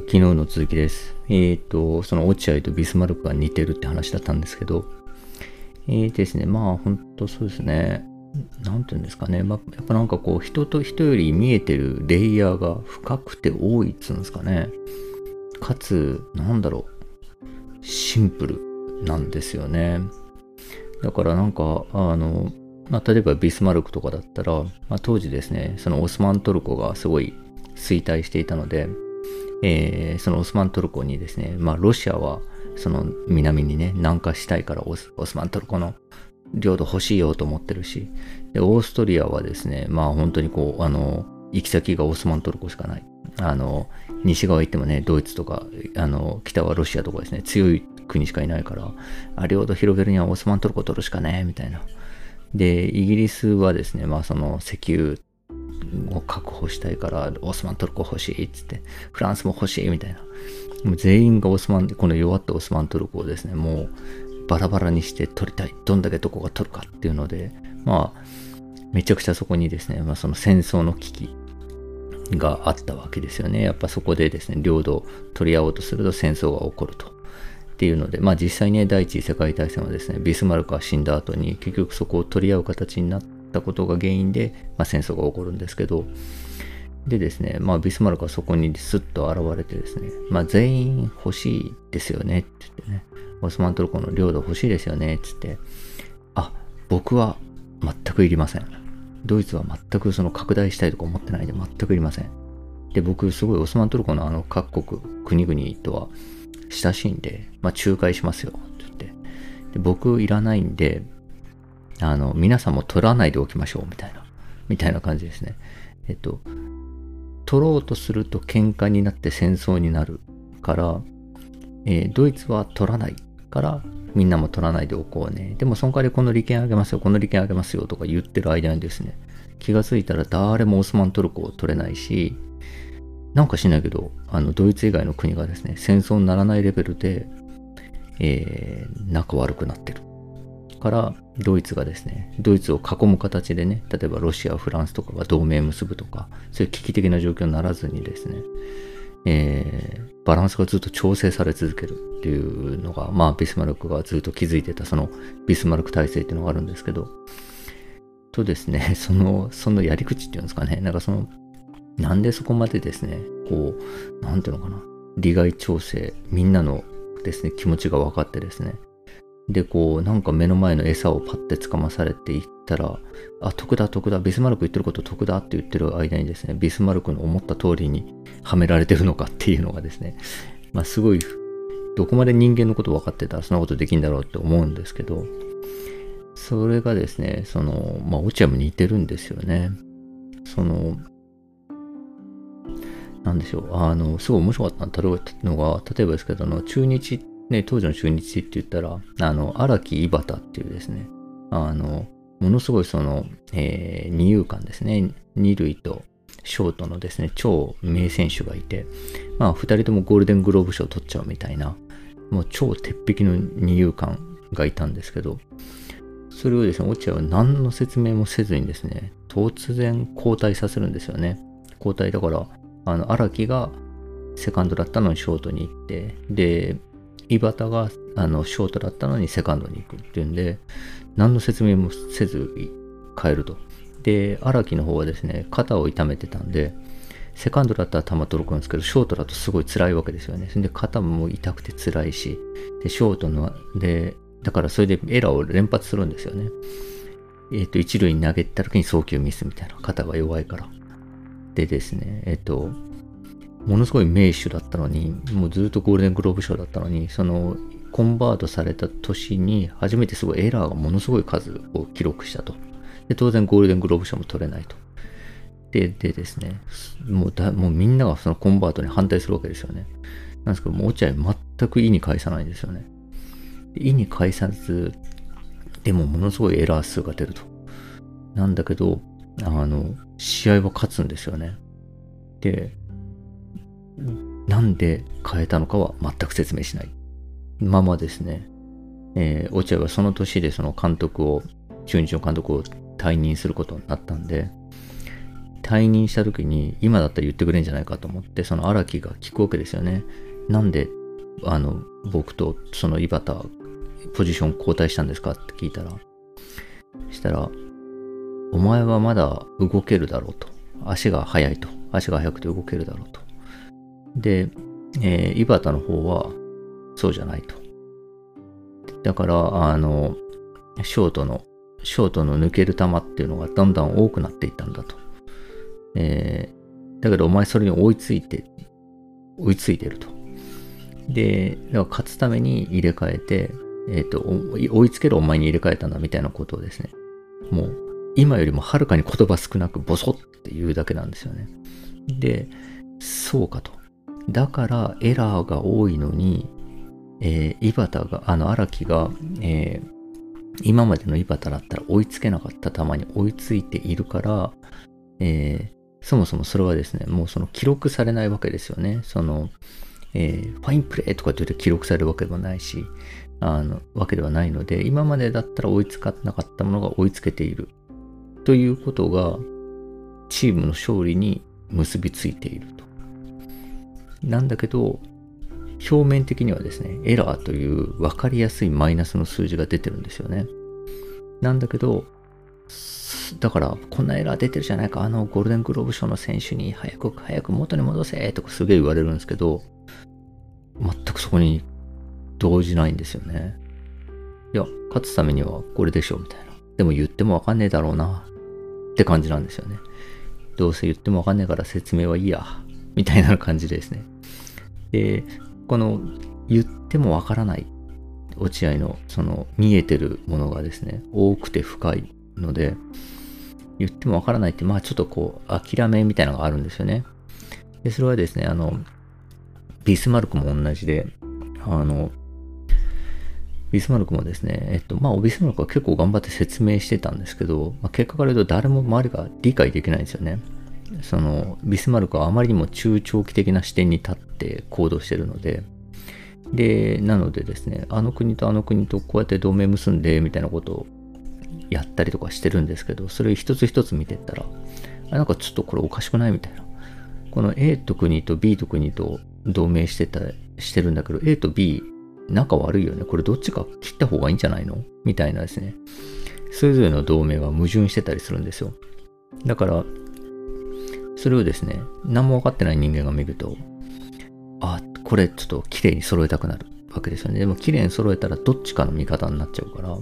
昨日の続きです。えっ、ー、と、その落合とビスマルクが似てるって話だったんですけど、えーですね、まあ本当そうですね、なんていうんですかね、まあ、やっぱなんかこう人と人より見えてるレイヤーが深くて多いっつうんですかね。かつ、なんだろう、シンプルなんですよね。だからなんか、あの、まあ、例えばビスマルクとかだったら、まあ、当時ですね、そのオスマントルコがすごい衰退していたので、えー、そのオスマントルコにですね、まあ、ロシアはその南にね、南下したいからオスオスマントルコの領土欲しいよと思ってるし、で、オーストリアはですね、まあ本当にこう、あの、行き先がオスマントルコしかない。あの、西側行ってもね、ドイツとか、あの、北はロシアとかですね、強い国しかいないから、あ、領土広げるにはオスマントルコ取るしかね、みたいな。で、イギリスはですね、まあその石油を確保したいから、オスマントルコ欲しいっつって、フランスも欲しいみたいな。もう全員がオスマン、この弱ったオスマントルコをですね、もうバラバラにして取りたい。どんだけどこが取るかっていうので、まあ、めちゃくちゃそこにですね、まあ、その戦争の危機があったわけですよね。やっぱそこでですね、領土を取り合おうとすると戦争が起こると。っていうので、まあ実際ね、第一次世界大戦はですね、ビスマルクが死んだ後に結局そこを取り合う形になってたことが原因で、まあ、戦争が起こるんですけど、でですね、まあビスマルクはそこにスッと現れてですね、まあ全員欲しいですよねって言ってね、オスマントルコの領土欲しいですよねって言って、あ、僕は全くいりません。ドイツは全くその拡大したいとか思ってないで全くいりません。で、僕すごいオスマントルコのあの各国、国々とは親しいんで、まあ仲介しますよって言って。で僕いらないんで、あの、皆さんも取らないでおきましょうみたいな、みたいな感じですね。えっと、取ろうとすると喧嘩になって戦争になるから、えー、ドイツは取らないからみんなも取らないでおこうね。でもその代わりこの利権あげますよ、この利権あげますよとか言ってる間にですね、気がついたら誰もオスマントルコを取れないし、なんかしないけど、あの、ドイツ以外の国がですね、戦争にならないレベルで、えー、仲悪くなってる。から、ドイツがですね、ドイツを囲む形でね、例えばロシア、フランスとかが同盟結ぶとか、そういう危機的な状況にならずにですね、えー、バランスがずっと調整され続けるっていうのが、まあ、ビスマルクがずっと築いてたそのビスマルク体制っていうのがあるんですけど、とですね、その、そのやり口っていうんですかね、なんかその、なんでそこまでですね、こう、なんていうのかな、利害調整、みんなのですね、気持ちが分かってですね、で、こう、なんか目の前の餌をパッて掴まされていったら、あ、得だ得だ、ビスマルク言ってること得だって言ってる間にですね、ビスマルクの思った通りにはめられてるのかっていうのがですね、まあすごい、どこまで人間のこと分かってたらそんなことできんだろうって思うんですけど、それがですね、その、まあ落合も似てるんですよね。その、なんでしょう、あの、すごい面白かったのが、例えばですけど、あの、中日、ね、当時の中日って言ったら、あの、荒木井端っていうですね、あの、ものすごいその、えー、二遊間ですね、二塁とショートのですね、超名選手がいて、まあ、二人ともゴールデングローブ賞取っちゃうみたいな、もう超鉄壁の二遊間がいたんですけど、それをですね、落合は何の説明もせずにですね、突然交代させるんですよね。交代だから、あの、荒木がセカンドだったのにショートに行って、で、井端があのショートだったのにセカンドに行くっていうんで、何の説明もせず変えると。で、荒木の方はですね、肩を痛めてたんで、セカンドだったら球届くんですけど、ショートだとすごい辛いわけですよね。それで肩も痛くて辛いし、で、ショートの、で、だからそれでエラーを連発するんですよね。えっ、ー、と、一塁に投げた時に送球ミスみたいな。肩が弱いから。でですね、えっと、ものすごい名手だったのに、もうずっとゴールデングローブ賞だったのに、その、コンバートされた年に初めてすごいエラーがものすごい数を記録したと。で、当然ゴールデングローブ賞も取れないと。で、でですね、もうだ、もうみんながそのコンバートに反対するわけですよね。なんですけど、もう落合全く意に介さないんですよね。意に介さず、でもものすごいエラー数が出ると。なんだけど、あの、試合は勝つんですよね。で、なんで変えたのかは全く説明しない。ままですね、えー、落合はその年でその監督を、中日の監督を退任することになったんで、退任した時に今だったら言ってくれんじゃないかと思ってその荒木が聞くわけですよね。なんであの僕とその井端ポジション交代したんですかって聞いたらしたらお前はまだ動けるだろうと。足が速いと。足が速くて動けるだろうと。で、えー、井端の方はそうじゃないとだからあのショートのショートの抜ける球っていうのがだんだん多くなっていったんだと。えー、だけどお前それに追いついて、追いついてると。で、だから勝つために入れ替えて、えっ、ー、と、追いつけるお前に入れ替えたんだみたいなことをですね、もう今よりもはるかに言葉少なくボソって言うだけなんですよね。で、そうかと。だからエラーが多いのに、えー、井端が、あの荒木が、えー、今までの井端だったら追いつけなかった球に追いついているから、えー、そもそもそれはですね、もうその記録されないわけですよね。その、えー、ファインプレーとかって言って記録されるわけでもないし、あの、わけではないので、今までだったら追いつかなかったものが追いつけている。ということが、チームの勝利に結びついていると。なんだけど、表面的にはですね、エラーという分かりやすいマイナスの数字が出てるんですよね。なんだけど、だから、こんなエラー出てるじゃないか、あのゴールデングローブ賞の選手に早く早く元に戻せとかすげえ言われるんですけど、全くそこに動じないんですよね。いや、勝つためにはこれでしょ、みたいな。でも言ってもわかんねえだろうな、って感じなんですよね。どうせ言ってもわかんねえから説明はいいや、みたいな感じですね。で、この言ってもわからない落合のその見えてるものがですね、多くて深いので、言ってもわからないって、まあちょっとこう、諦めみたいなのがあるんですよね。で、それはですね、あの、ビスマルクも同じで、あの、ビスマルクもですね、えっと、まあ、ビスマルクは結構頑張って説明してたんですけど、まあ、結果から言うと誰も周りが理解できないんですよね。そのビスマルクはあまりにも中長期的な視点に立って行動してるので、で、なのでですね、あの国とあの国とこうやって同盟結んで、みたいなことをやったりとかしてるんですけど、それ一つ一つ見てったら、あなんかちょっとこれおかしくないみたいな。この A と国と B と国と同盟してた、してるんだけど、A と B 仲悪いよね。これどっちか切った方がいいんじゃないの？みたいなですね。それぞれの同盟が矛盾してたりするんですよ。だから、それをですね、何も分かってない人間が見ると、あ、これちょっと綺麗に揃えたくなるわけですよね。でも綺麗に揃えたらどっちかの味方になっちゃうから、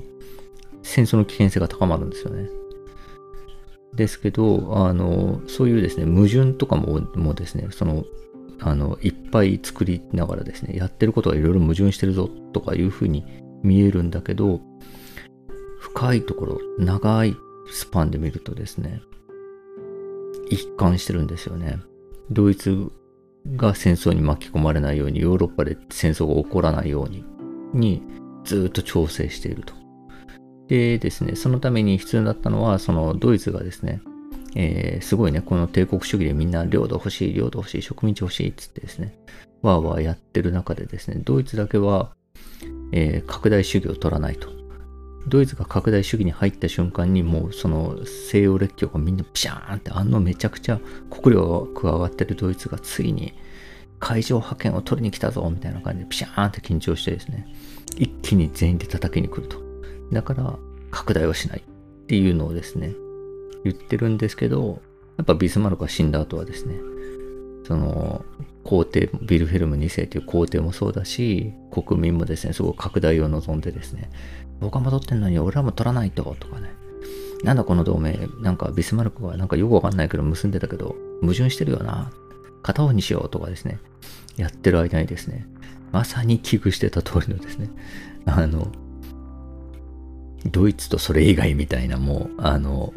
戦争の危険性が高まるんですよね。ですけど、あの、そういうですね、矛盾とかももですね、その、あの、いっぱい作りながらですね、やってることがいろいろ矛盾してるぞとかいうふうに見えるんだけど、深いところ、長いスパンで見るとですね、一貫してるんですよね。ドイツが戦争に巻き込まれないように、ヨーロッパで戦争が起こらないように、にずっと調整していると。でですね、そのために必要だったのは、そのドイツがですね、えー、すごいね、この帝国主義でみんな領土欲しい、領土欲しい、植民地欲しいっつってですね、わーわーやってる中でですね、ドイツだけは、えー、拡大主義を取らないと。ドイツが拡大主義に入った瞬間にもうその西洋列強がみんなピシャーンってあのめちゃくちゃ国領が加わってるドイツがついに海上派遣を取りに来たぞみたいな感じでピシャーンって緊張してですね。一気に全員で叩きに来ると。だから拡大はしないっていうのをですね言ってるんですけどやっぱビスマルクが死んだ後はですねその皇帝ビルフェルム2世という皇帝もそうだし国民もですねすごい拡大を望んでですね僕は戻ってんのに俺らも取らないととかね。なんだこの同盟。なんかビスマルクはなんかよくわかんないけど結んでたけど矛盾してるよな。片方にしようとかですね。やってる間にですね。まさに危惧してた通りのですね。あのドイツとそれ以外みたいなもうあの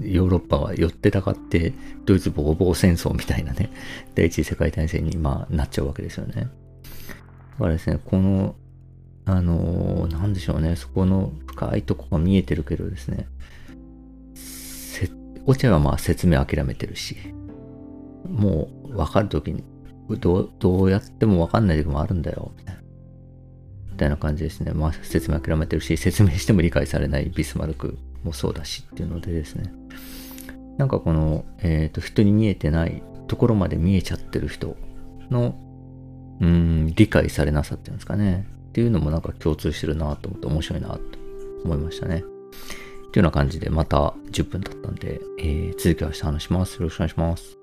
ヨーロッパは寄ってたかって、ドイツボコボコ戦争みたいなね、第一次世界大戦に、まあ、なっちゃうわけですよね。だからですね、この、あのー、なんでしょうね、そこの深いとこが見えてるけどですね、落合はまあ説明諦めてるし、もう分かるときにどう、どうやっても分かんない時もあるんだよ、みたいな。感じですね。まあ説明諦めてるし、説明しても理解されないビスマルクもそうだしっていうのでですね、なんかこの、えっ、と、人に見えてないところまで見えちゃってる人の、うん、理解されなさっていうんですかね。っていうのもなんか共通してるなと思って面白いなと思いましたね。というような感じでまた10分経ったんで、えー、続きは明日話します。よろしくお願いします。